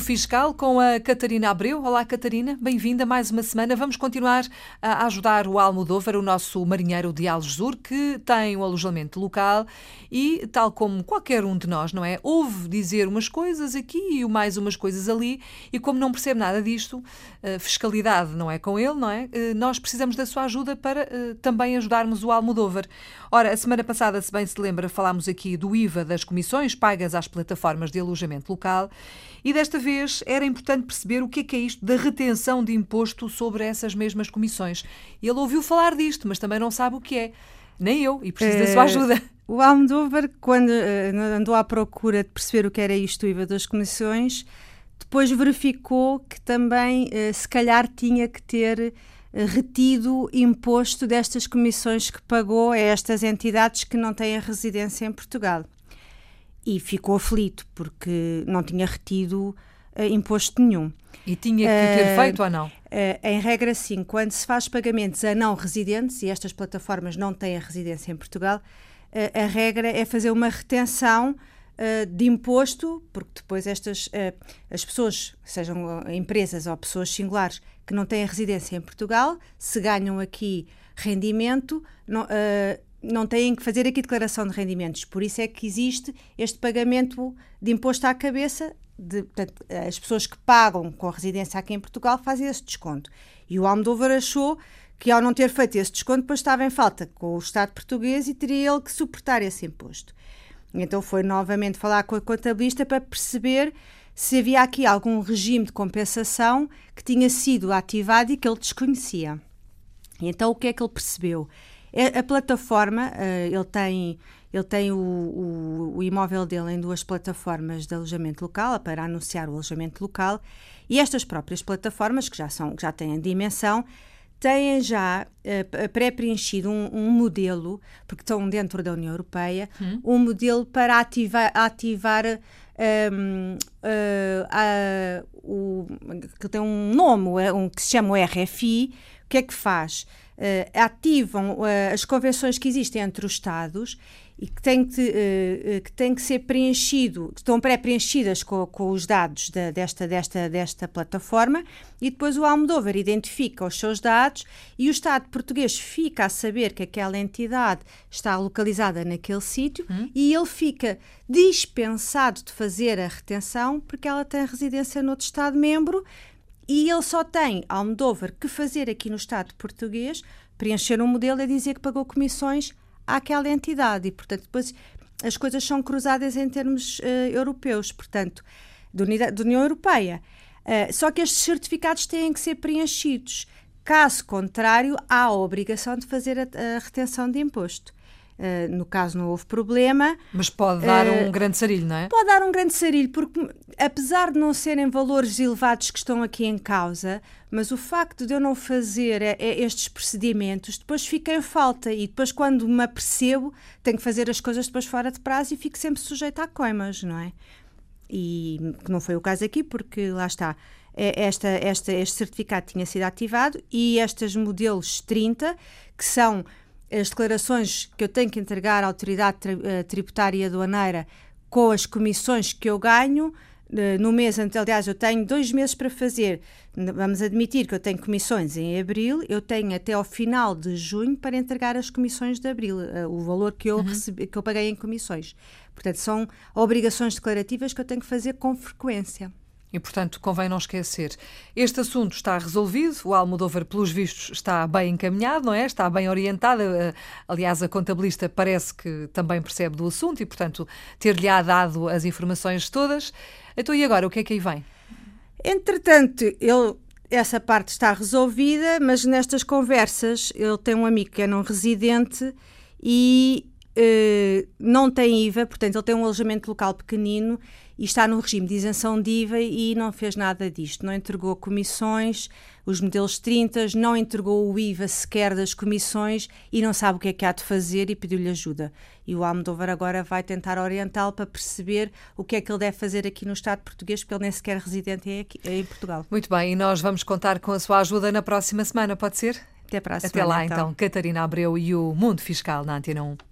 Fiscal com a Catarina Abreu. Olá, Catarina, bem-vinda mais uma semana. Vamos continuar a ajudar o Almodóvar, o nosso marinheiro de Algesur, que tem o um alojamento local e, tal como qualquer um de nós, não é? Ouve dizer umas coisas aqui e mais umas coisas ali, e como não percebe nada disto, fiscalidade não é com ele, não é? Eh, nós precisamos da sua ajuda para eh, também ajudarmos o Almodóvar. Ora, a semana passada, se bem se lembra, falámos aqui do IVA das comissões pagas às plataformas de alojamento local e desta vez era importante perceber o que é, que é isto da retenção de imposto sobre essas mesmas comissões. Ele ouviu falar disto, mas também não sabe o que é. Nem eu, e precisa é... da sua eh, ajuda. O Almodóvar, quando uh, andou à procura de perceber o que era isto, o IVA das comissões, depois verificou que também, uh, se calhar, tinha que ter retido imposto destas comissões que pagou a estas entidades que não têm a residência em Portugal e ficou aflito porque não tinha retido uh, imposto nenhum. E tinha que ter uh, feito ou não? Uh, em regra, sim. Quando se faz pagamentos a não residentes, e estas plataformas não têm a residência em Portugal, a regra é fazer uma retenção de imposto, porque depois estas as pessoas, sejam empresas ou pessoas singulares que não têm a residência em Portugal, se ganham aqui rendimento, não, não têm que fazer aqui declaração de rendimentos. Por isso é que existe este pagamento de imposto à cabeça. De, portanto, as pessoas que pagam com residência aqui em Portugal fazem esse desconto. E o Almodóvar achou que ao não ter feito esse desconto, depois estava em falta com o Estado português e teria ele que suportar esse imposto. Então foi novamente falar com a contabilista para perceber se havia aqui algum regime de compensação que tinha sido ativado e que ele desconhecia. Então o que é que ele percebeu? É, a plataforma, uh, ele tem, ele tem o, o, o, imóvel dele em duas plataformas de alojamento local, para anunciar o alojamento local, e estas próprias plataformas, que já, são, que já têm dimensão, têm já uh, pré-preenchido um, um, modelo, porque estão dentro da União Europeia, hum. um modelo para ativar, ativar um, uh, eh, o, que tem um nome, um, que se chama o RFI, o que é que faz? Uh, ativam uh, as convenções que existem entre os Estados e que têm que, uh, que, têm que ser preenchido, que estão pré-preenchidas com, com, os dados da, desta, desta, desta plataforma, e depois o Almodóvar identifica os seus dados e o Estado português fica a saber que aquela entidade está localizada naquele sítio hum. e ele fica dispensado de fazer a retenção porque ela tem residência noutro Estado-membro e ele só tem, Almodóvar, que fazer aqui no Estado português, preencher um modelo e dizer que pagou comissões àquela entidade. E, portanto, depois as coisas são cruzadas em termos uh, europeus, portanto, da União Europeia. Uh, só que estes certificados têm que ser preenchidos. Caso contrário, há a obrigação de fazer a, a retenção de imposto. Uh, no caso não houve problema. Mas pode dar uh, um grande sarilho, não é? Pode dar um grande sarilho, porque apesar de não serem valores elevados que estão aqui em causa, mas o facto de eu não fazer é, é estes procedimentos, depois fica em falta e depois quando me apercebo, tenho que fazer as coisas depois fora de prazo e fico sempre sujeita a coimas, não é? E que não foi o caso aqui, porque lá está, é, esta, esta, este certificado tinha sido ativado e estes modelos 30, que são as declarações que eu tenho que entregar à autoridade eh, tributária aduaneira com as comissões que eu ganho eh, no mês aliás, eu tenho dois meses para fazer. Vamos admitir que eu tenho comissões em abril, eu tenho até ao final de junho para entregar as comissões de abril, eh, o valor que eu, uhum. recebi, que eu paguei em comissões. Portanto, são obrigações declarativas que eu tenho que fazer com frequência. E, portanto, convém não esquecer. Este assunto está resolvido, o Almodóvar, pelos vistos, está bem encaminhado, não é? Está bem orientado. Eh, aliás, a contabilista parece que também percebe do assunto e, portanto, ter-lhe-á dado as informações todas. Então, e agora, o que é que aí vem? Entretanto, ele, essa parte está resolvida, mas nestas conversas, ele tem um amigo que é não residente e uh, não tem IVA, portanto, ele tem um alojamento local pequenino e está no regime de isenção de IVA e não fez nada disto. Não entregou comissões, os modelos 30, não entregou o IVA sequer das comissões e não sabe o que é que há de fazer e pediu-lhe ajuda. E o Almodóvar agora vai tentar orientá-lo para perceber o que é que ele deve fazer aqui no Estado português, porque ele nem sequer residente é, aqui, é em Portugal. Muito bem, e nós vamos contar com a sua ajuda na próxima semana, pode ser? Até para a semana. Até lá, então. então. Catarina Abreu e o Mundo Fiscal na Antena 1.